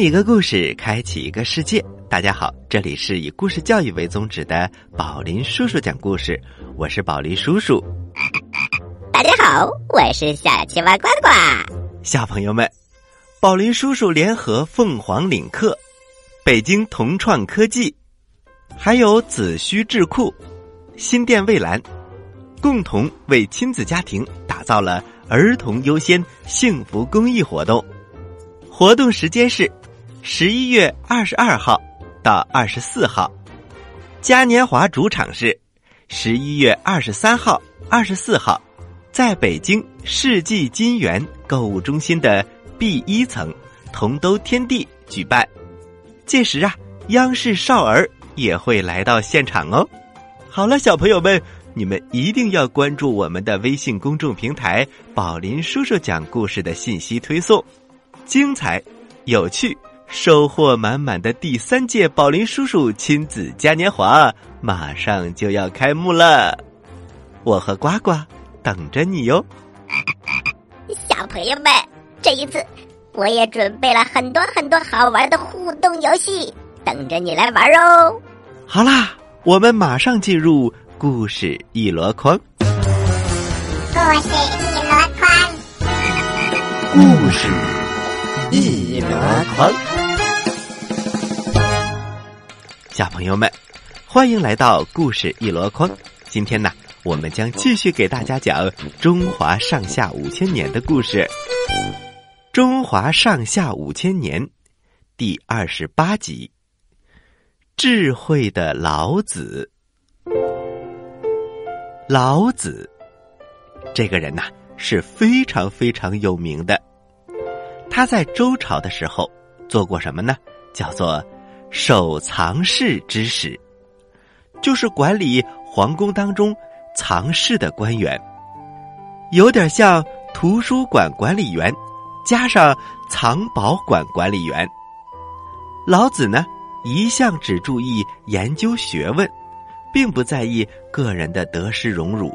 一个故事，开启一个世界。大家好，这里是以故事教育为宗旨的宝林叔叔讲故事，我是宝林叔叔。大家好，我是小青蛙呱呱。小朋友们，宝林叔叔联合凤凰领克、北京同创科技，还有子虚智库、新店蔚蓝，共同为亲子家庭打造了儿童优先幸福公益活动。活动时间是十一月二十二号到二十四号，嘉年华主场是十一月二十三号、二十四号，在北京世纪金源购物中心的 B 一层同都天地举办。届时啊，央视少儿也会来到现场哦。好了，小朋友们，你们一定要关注我们的微信公众平台“宝林叔叔讲故事”的信息推送。精彩、有趣、收获满满的第三届宝林叔叔亲子嘉年华马上就要开幕了，我和呱呱等着你哟！小朋友们，这一次我也准备了很多很多好玩的互动游戏，等着你来玩哦！好啦，我们马上进入故事一箩筐。故事一箩筐，故事。一箩筐，小朋友们，欢迎来到故事一箩筐。今天呢，我们将继续给大家讲中华上下五千年的故事。中华上下五千年第二十八集：智慧的老子。老子这个人呐，是非常非常有名的。他在周朝的时候做过什么呢？叫做守藏室之史，就是管理皇宫当中藏室的官员，有点像图书馆管理员加上藏宝馆管理员。老子呢，一向只注意研究学问，并不在意个人的得失荣辱。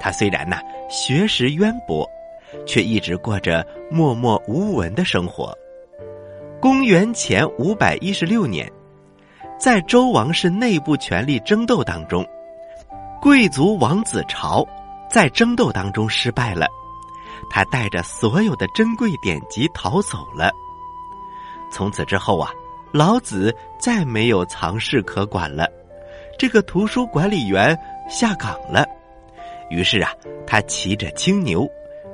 他虽然呢学识渊博。却一直过着默默无闻的生活。公元前五百一十六年，在周王室内部权力争斗当中，贵族王子朝在争斗当中失败了，他带着所有的珍贵典籍逃走了。从此之后啊，老子再没有藏室可管了，这个图书管理员下岗了。于是啊，他骑着青牛。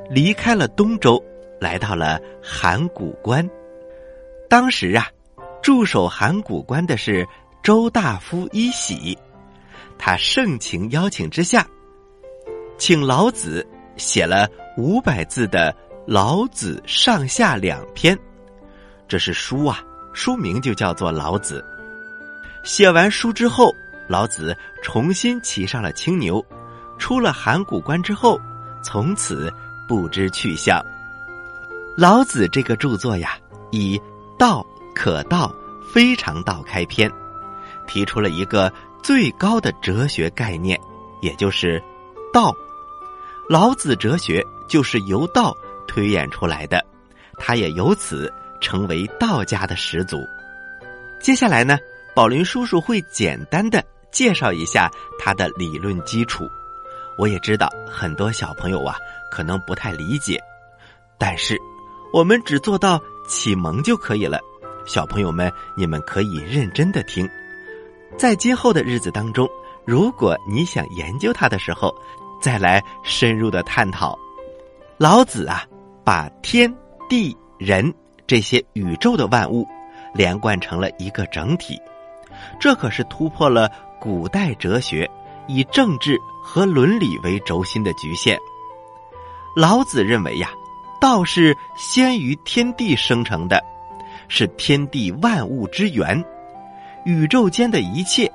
离开了东周，来到了函谷关。当时啊，驻守函谷关的是周大夫伊喜，他盛情邀请之下，请老子写了五百字的《老子上下两篇》，这是书啊，书名就叫做《老子》。写完书之后，老子重新骑上了青牛，出了函谷关之后，从此。不知去向。老子这个著作呀，以“道可道，非常道”开篇，提出了一个最高的哲学概念，也就是“道”。老子哲学就是由道推演出来的，他也由此成为道家的始祖。接下来呢，宝林叔叔会简单的介绍一下他的理论基础。我也知道很多小朋友啊。可能不太理解，但是我们只做到启蒙就可以了。小朋友们，你们可以认真的听，在今后的日子当中，如果你想研究它的时候，再来深入的探讨。老子啊，把天地人这些宇宙的万物连贯成了一个整体，这可是突破了古代哲学以政治和伦理为轴心的局限。老子认为呀，道是先于天地生成的，是天地万物之源，宇宙间的一切，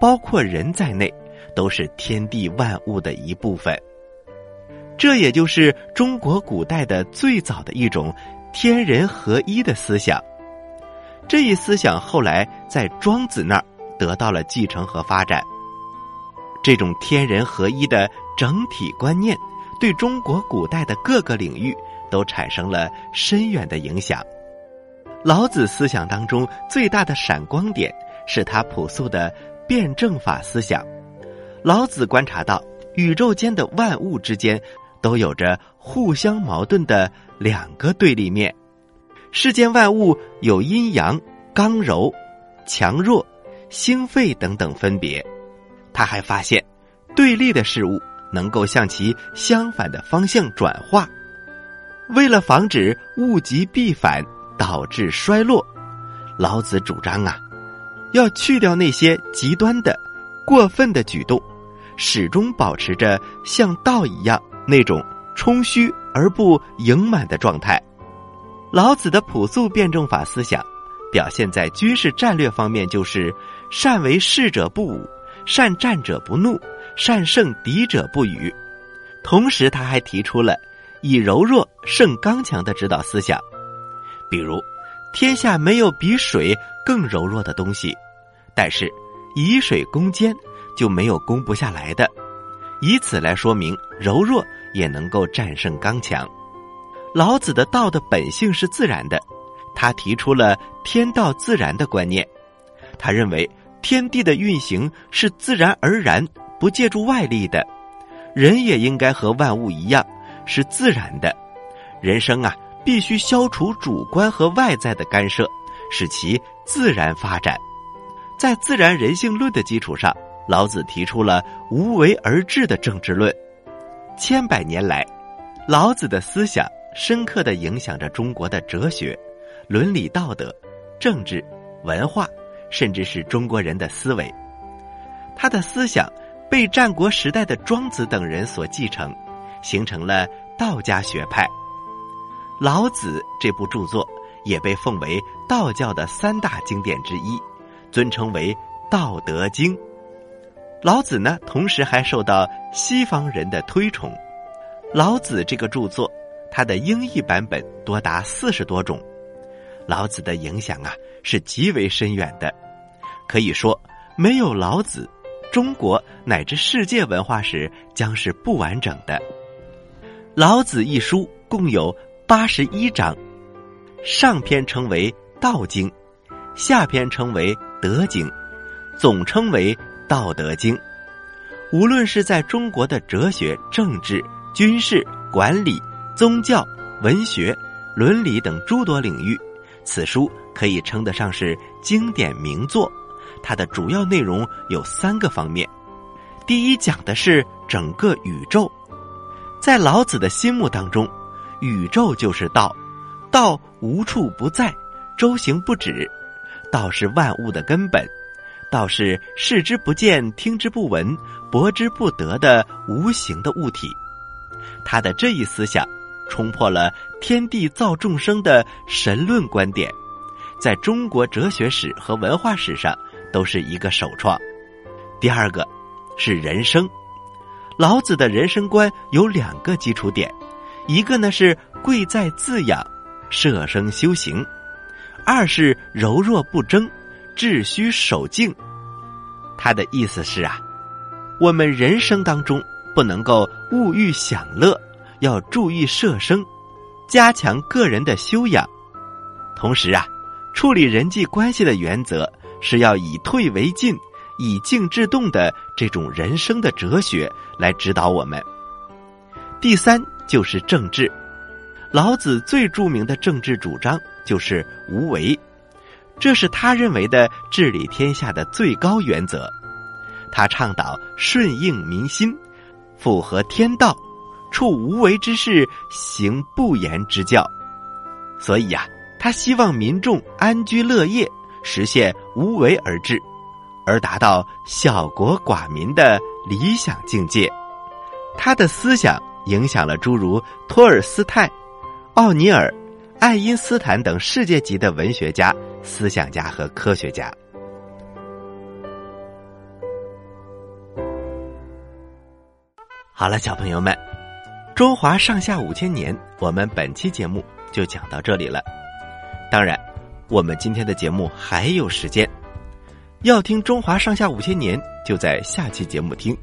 包括人在内，都是天地万物的一部分。这也就是中国古代的最早的一种天人合一的思想。这一思想后来在庄子那儿得到了继承和发展。这种天人合一的整体观念。对中国古代的各个领域都产生了深远的影响。老子思想当中最大的闪光点是他朴素的辩证法思想。老子观察到，宇宙间的万物之间都有着互相矛盾的两个对立面，世间万物有阴阳、刚柔、强弱、兴废等等分别。他还发现，对立的事物能够向其相反的方向转化。为了防止物极必反导致衰落，老子主张啊，要去掉那些极端的、过分的举动，始终保持着像道一样那种充虚而不盈满的状态。老子的朴素辩证法思想，表现在军事战略方面，就是善为士者不武。善战者不怒，善胜敌者不语。同时，他还提出了以柔弱胜刚强的指导思想，比如，天下没有比水更柔弱的东西，但是以水攻坚就没有攻不下来的。以此来说明柔弱也能够战胜刚强。老子的道的本性是自然的，他提出了天道自然的观念，他认为。天地的运行是自然而然，不借助外力的。人也应该和万物一样，是自然的。人生啊，必须消除主观和外在的干涉，使其自然发展。在自然人性论的基础上，老子提出了无为而治的政治论。千百年来，老子的思想深刻的影响着中国的哲学、伦理道德、政治、文化。甚至是中国人的思维，他的思想被战国时代的庄子等人所继承，形成了道家学派。老子这部著作也被奉为道教的三大经典之一，尊称为《道德经》。老子呢，同时还受到西方人的推崇。老子这个著作，它的英译版本多达四十多种。老子的影响啊，是极为深远的。可以说，没有老子，中国乃至世界文化史将是不完整的。《老子》一书共有八十一章，上篇称为《道经》，下篇称为《德经》，总称为《道德经》。无论是在中国的哲学、政治、军事、管理、宗教、文学、伦理等诸多领域。此书可以称得上是经典名作，它的主要内容有三个方面。第一，讲的是整个宇宙，在老子的心目当中，宇宙就是道，道无处不在，周行不止，道是万物的根本，道是视之不见、听之不闻、博之不得的无形的物体。他的这一思想。冲破了天地造众生的神论观点，在中国哲学史和文化史上都是一个首创。第二个是人生，老子的人生观有两个基础点，一个呢是贵在自养，舍生修行；二是柔弱不争，秩虚守静。他的意思是啊，我们人生当中不能够物欲享乐。要注意舍生，加强个人的修养。同时啊，处理人际关系的原则是要以退为进、以静制动的这种人生的哲学来指导我们。第三就是政治，老子最著名的政治主张就是无为，这是他认为的治理天下的最高原则。他倡导顺应民心，符合天道。处无为之事，行不言之教。所以呀，他希望民众安居乐业，实现无为而治，而达到小国寡民的理想境界。他的思想影响了诸如托尔斯泰、奥尼尔、爱因斯坦等世界级的文学家、思想家和科学家。好了，小朋友们。中华上下五千年，我们本期节目就讲到这里了。当然，我们今天的节目还有时间。要听中华上下五千年，就在下期节目听。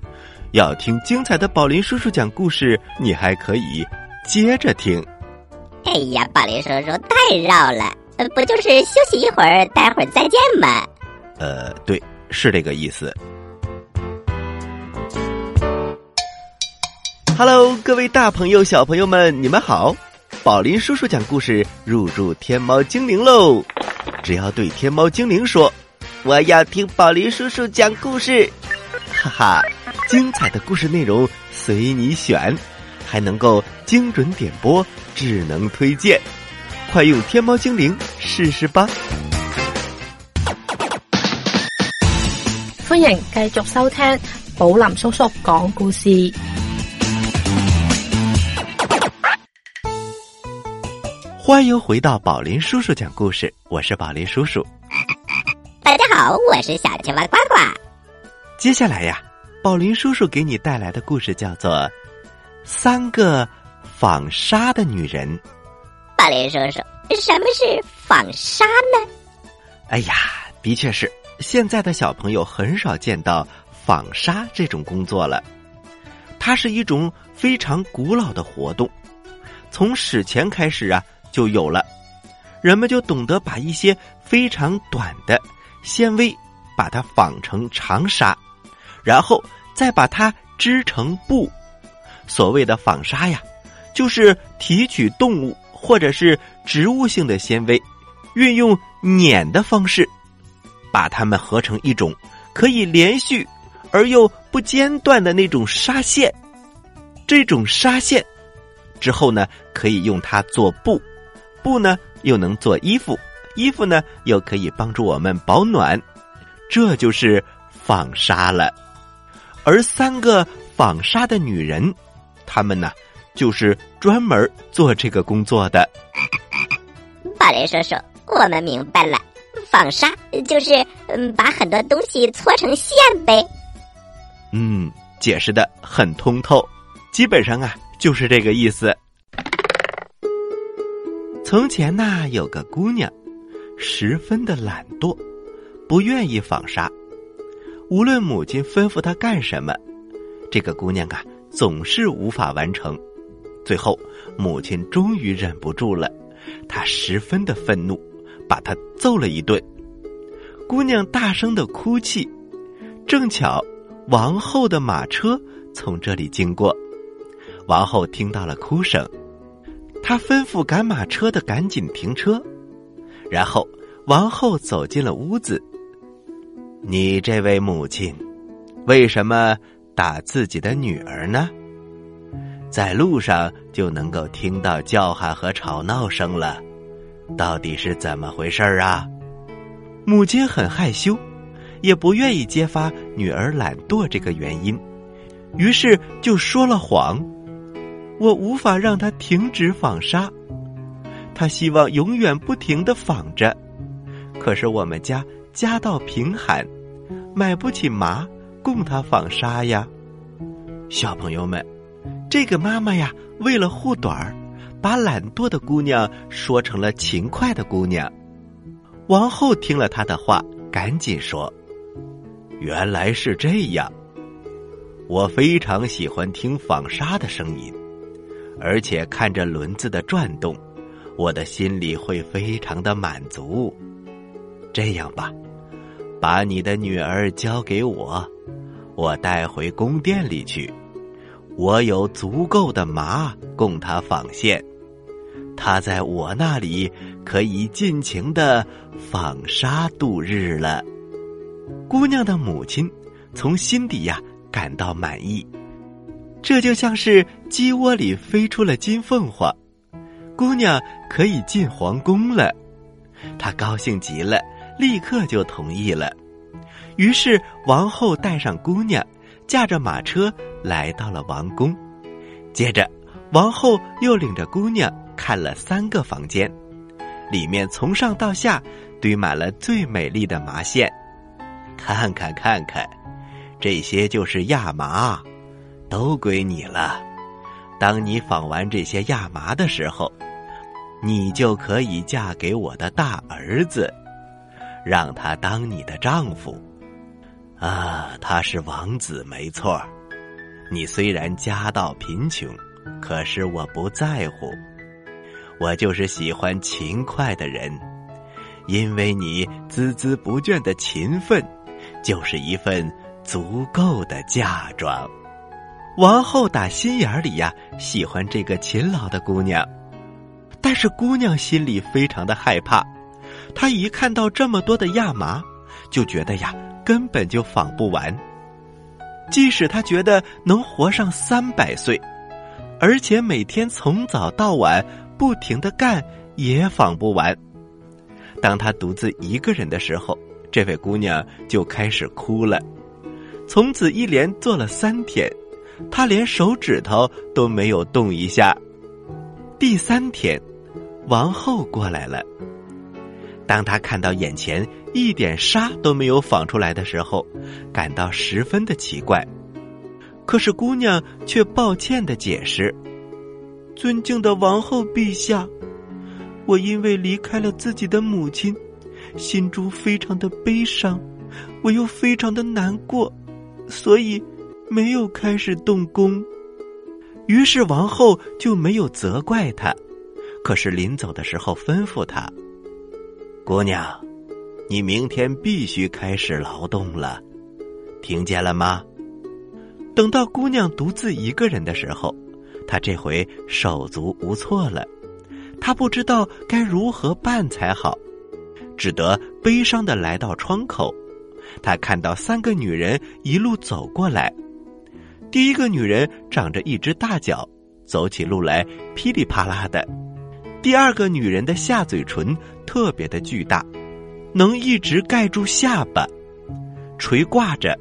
要听精彩的宝林叔叔讲故事，你还可以接着听。哎呀，宝林叔叔太绕了。呃，不就是休息一会儿，待会儿再见吗？呃，对，是这个意思。Hello，各位大朋友、小朋友们，你们好！宝林叔叔讲故事入驻天猫精灵喽！只要对天猫精灵说：“我要听宝林叔叔讲故事。”哈哈，精彩的故事内容随你选，还能够精准点播、智能推荐，快用天猫精灵试试吧！欢迎继续收听宝林叔叔讲故事。欢迎回到宝林叔叔讲故事，我是宝林叔叔。大家好，我是小青蛙呱呱。接下来呀，宝林叔叔给你带来的故事叫做《三个纺纱的女人》。宝林叔叔，什么是纺纱呢？哎呀，的确是，现在的小朋友很少见到纺纱这种工作了。它是一种非常古老的活动，从史前开始啊。就有了，人们就懂得把一些非常短的纤维，把它纺成长纱，然后再把它织成布。所谓的纺纱呀，就是提取动物或者是植物性的纤维，运用碾的方式，把它们合成一种可以连续而又不间断的那种纱线。这种纱线之后呢，可以用它做布。布呢，又能做衣服，衣服呢，又可以帮助我们保暖，这就是纺纱了。而三个纺纱的女人，她们呢，就是专门做这个工作的。宝林叔叔，我们明白了，纺纱就是嗯，把很多东西搓成线呗。嗯，解释的很通透，基本上啊，就是这个意思。从前呢，有个姑娘，十分的懒惰，不愿意纺纱。无论母亲吩咐她干什么，这个姑娘啊，总是无法完成。最后，母亲终于忍不住了，她十分的愤怒，把她揍了一顿。姑娘大声的哭泣，正巧王后的马车从这里经过，王后听到了哭声。她吩咐赶马车的赶紧停车，然后王后走进了屋子。你这位母亲，为什么打自己的女儿呢？在路上就能够听到叫喊和吵闹声了，到底是怎么回事啊？母亲很害羞，也不愿意揭发女儿懒惰这个原因，于是就说了谎。我无法让她停止纺纱，他希望永远不停的纺着。可是我们家家道贫寒，买不起麻供他纺纱呀。小朋友们，这个妈妈呀，为了护短儿，把懒惰的姑娘说成了勤快的姑娘。王后听了他的话，赶紧说：“原来是这样，我非常喜欢听纺纱的声音。”而且看着轮子的转动，我的心里会非常的满足。这样吧，把你的女儿交给我，我带回宫殿里去。我有足够的麻供她纺线，她在我那里可以尽情的纺纱度日了。姑娘的母亲从心底呀感到满意。这就像是鸡窝里飞出了金凤凰，姑娘可以进皇宫了。她高兴极了，立刻就同意了。于是王后带上姑娘，驾着马车来到了王宫。接着，王后又领着姑娘看了三个房间，里面从上到下堆满了最美丽的麻线。看看看看，这些就是亚麻。都归你了。当你纺完这些亚麻的时候，你就可以嫁给我的大儿子，让他当你的丈夫。啊，他是王子，没错。你虽然家道贫穷，可是我不在乎。我就是喜欢勤快的人，因为你孜孜不倦的勤奋，就是一份足够的嫁妆。王后打心眼里呀，喜欢这个勤劳的姑娘，但是姑娘心里非常的害怕。她一看到这么多的亚麻，就觉得呀，根本就纺不完。即使她觉得能活上三百岁，而且每天从早到晚不停的干，也纺不完。当她独自一个人的时候，这位姑娘就开始哭了。从此一连做了三天。他连手指头都没有动一下。第三天，王后过来了。当他看到眼前一点沙都没有纺出来的时候，感到十分的奇怪。可是姑娘却抱歉的解释：“尊敬的王后陛下，我因为离开了自己的母亲，心中非常的悲伤，我又非常的难过，所以。”没有开始动工，于是王后就没有责怪他。可是临走的时候吩咐他：“姑娘，你明天必须开始劳动了，听见了吗？”等到姑娘独自一个人的时候，她这回手足无措了，她不知道该如何办才好，只得悲伤的来到窗口。她看到三个女人一路走过来。第一个女人长着一只大脚，走起路来噼里啪啦的；第二个女人的下嘴唇特别的巨大，能一直盖住下巴，垂挂着；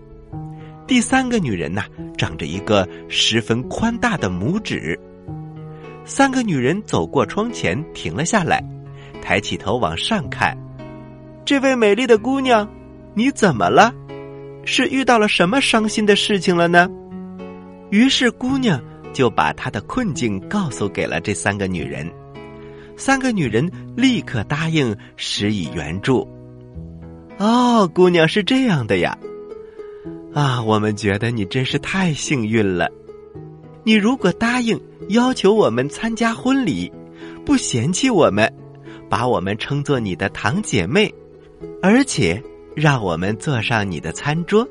第三个女人呐，长着一个十分宽大的拇指。三个女人走过窗前，停了下来，抬起头往上看。这位美丽的姑娘，你怎么了？是遇到了什么伤心的事情了呢？于是，姑娘就把她的困境告诉给了这三个女人。三个女人立刻答应施以援助。哦，姑娘是这样的呀！啊，我们觉得你真是太幸运了。你如果答应要求我们参加婚礼，不嫌弃我们，把我们称作你的堂姐妹，而且让我们坐上你的餐桌。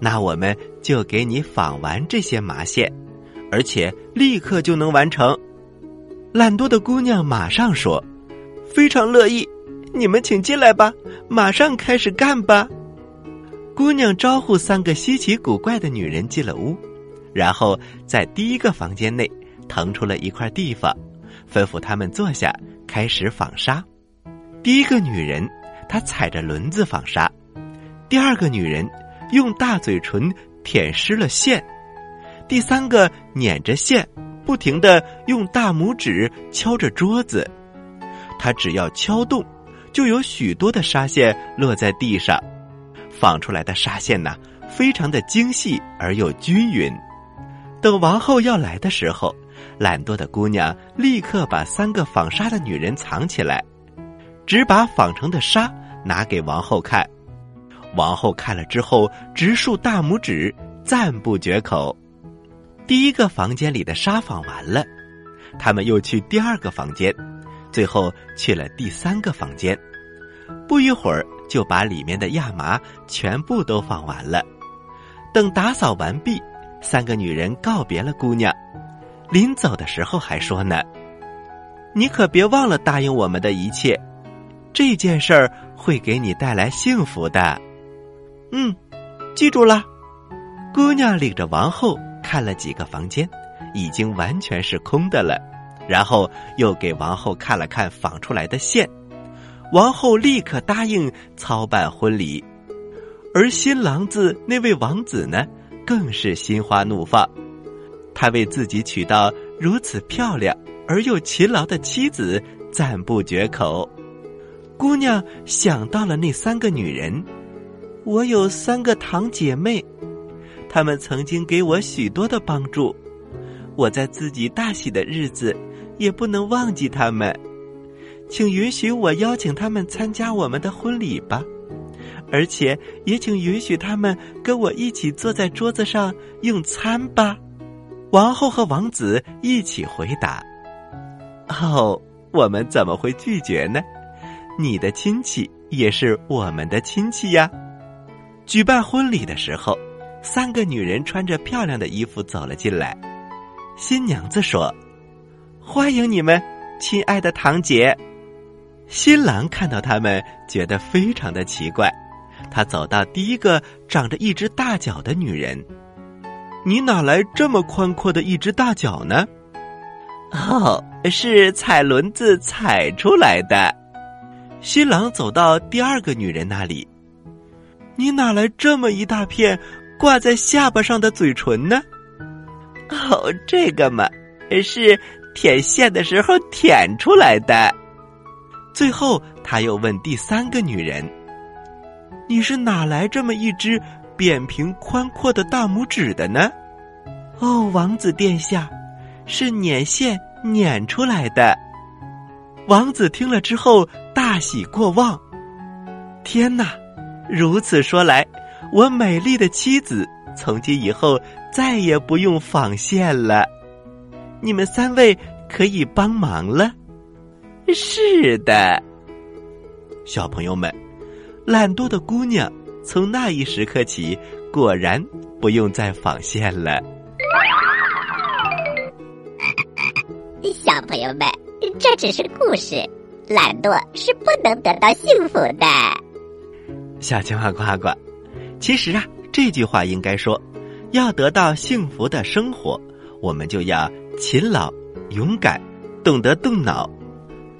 那我们就给你纺完这些麻线，而且立刻就能完成。懒惰的姑娘马上说：“非常乐意，你们请进来吧，马上开始干吧。”姑娘招呼三个稀奇古怪的女人进了屋，然后在第一个房间内腾出了一块地方，吩咐他们坐下，开始纺纱。第一个女人她踩着轮子纺纱，第二个女人。用大嘴唇舔湿了线，第三个捻着线，不停的用大拇指敲着桌子。他只要敲动，就有许多的纱线落在地上。纺出来的纱线呢，非常的精细而又均匀。等王后要来的时候，懒惰的姑娘立刻把三个纺纱的女人藏起来，只把纺成的纱拿给王后看。王后看了之后，直竖大拇指，赞不绝口。第一个房间里的纱纺完了，他们又去第二个房间，最后去了第三个房间。不一会儿，就把里面的亚麻全部都纺完了。等打扫完毕，三个女人告别了姑娘，临走的时候还说呢：“你可别忘了答应我们的一切，这件事儿会给你带来幸福的。”嗯，记住了。姑娘领着王后看了几个房间，已经完全是空的了。然后又给王后看了看纺出来的线，王后立刻答应操办婚礼。而新郎子那位王子呢，更是心花怒放。他为自己娶到如此漂亮而又勤劳的妻子赞不绝口。姑娘想到了那三个女人。我有三个堂姐妹，她们曾经给我许多的帮助，我在自己大喜的日子也不能忘记她们，请允许我邀请他们参加我们的婚礼吧，而且也请允许他们跟我一起坐在桌子上用餐吧。王后和王子一起回答：“哦，我们怎么会拒绝呢？你的亲戚也是我们的亲戚呀。举办婚礼的时候，三个女人穿着漂亮的衣服走了进来。新娘子说：“欢迎你们，亲爱的堂姐。”新郎看到他们，觉得非常的奇怪。他走到第一个长着一只大脚的女人，“你哪来这么宽阔的一只大脚呢？”“哦，是踩轮子踩出来的。”新郎走到第二个女人那里，“你哪来这么一大片挂在下巴上的嘴唇呢？”“哦，这个嘛，是舔线的时候舔出来的。”最后，他又问第三个女人：“你是哪来这么一只扁平宽阔的大拇指的呢？”“哦，王子殿下，是捻线捻出来的。”王子听了之后大喜过望。天哪！如此说来，我美丽的妻子从今以后再也不用纺线了。你们三位可以帮忙了。是的，小朋友们，懒惰的姑娘从那一时刻起，果然不用再纺线了。小朋友们，这只是故事，懒惰是不能得到幸福的。小青蛙呱呱，其实啊，这句话应该说，要得到幸福的生活，我们就要勤劳、勇敢，懂得动脑。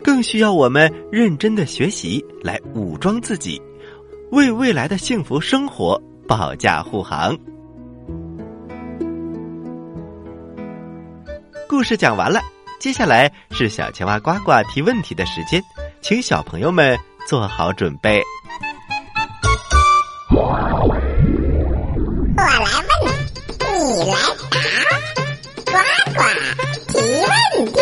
更需要我们认真的学习来武装自己，为未来的幸福生活保驾护航。故事讲完了，接下来是小青蛙呱呱提问题的时间，请小朋友们做好准备。我来问，你你来答，呱呱提问题。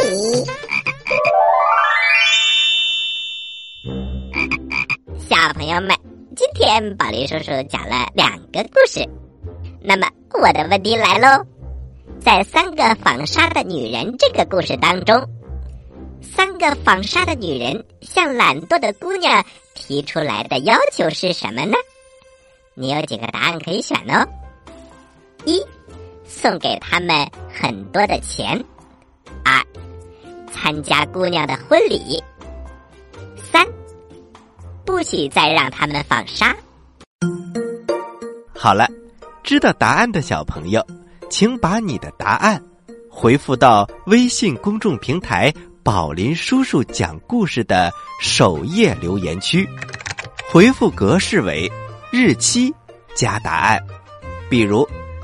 小朋友们，今天宝林叔叔讲了两个故事。那么我的问题来喽，在三个纺纱的女人这个故事当中，三个纺纱的女人向懒惰的姑娘提出来的要求是什么呢？你有几个答案可以选哦。一，送给他们很多的钱；二，参加姑娘的婚礼；三。不许再让他们纺纱。好了，知道答案的小朋友，请把你的答案回复到微信公众平台“宝林叔叔讲故事”的首页留言区，回复格式为日期加答案。比如，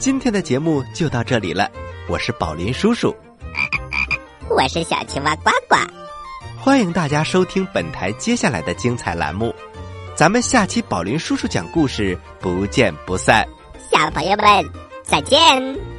今天的节目就到这里了。我是宝林叔叔，我是小青蛙呱呱，欢迎大家收听本台接下来的精彩栏目。咱们下期宝林叔叔讲故事，不见不散。小朋友们，再见。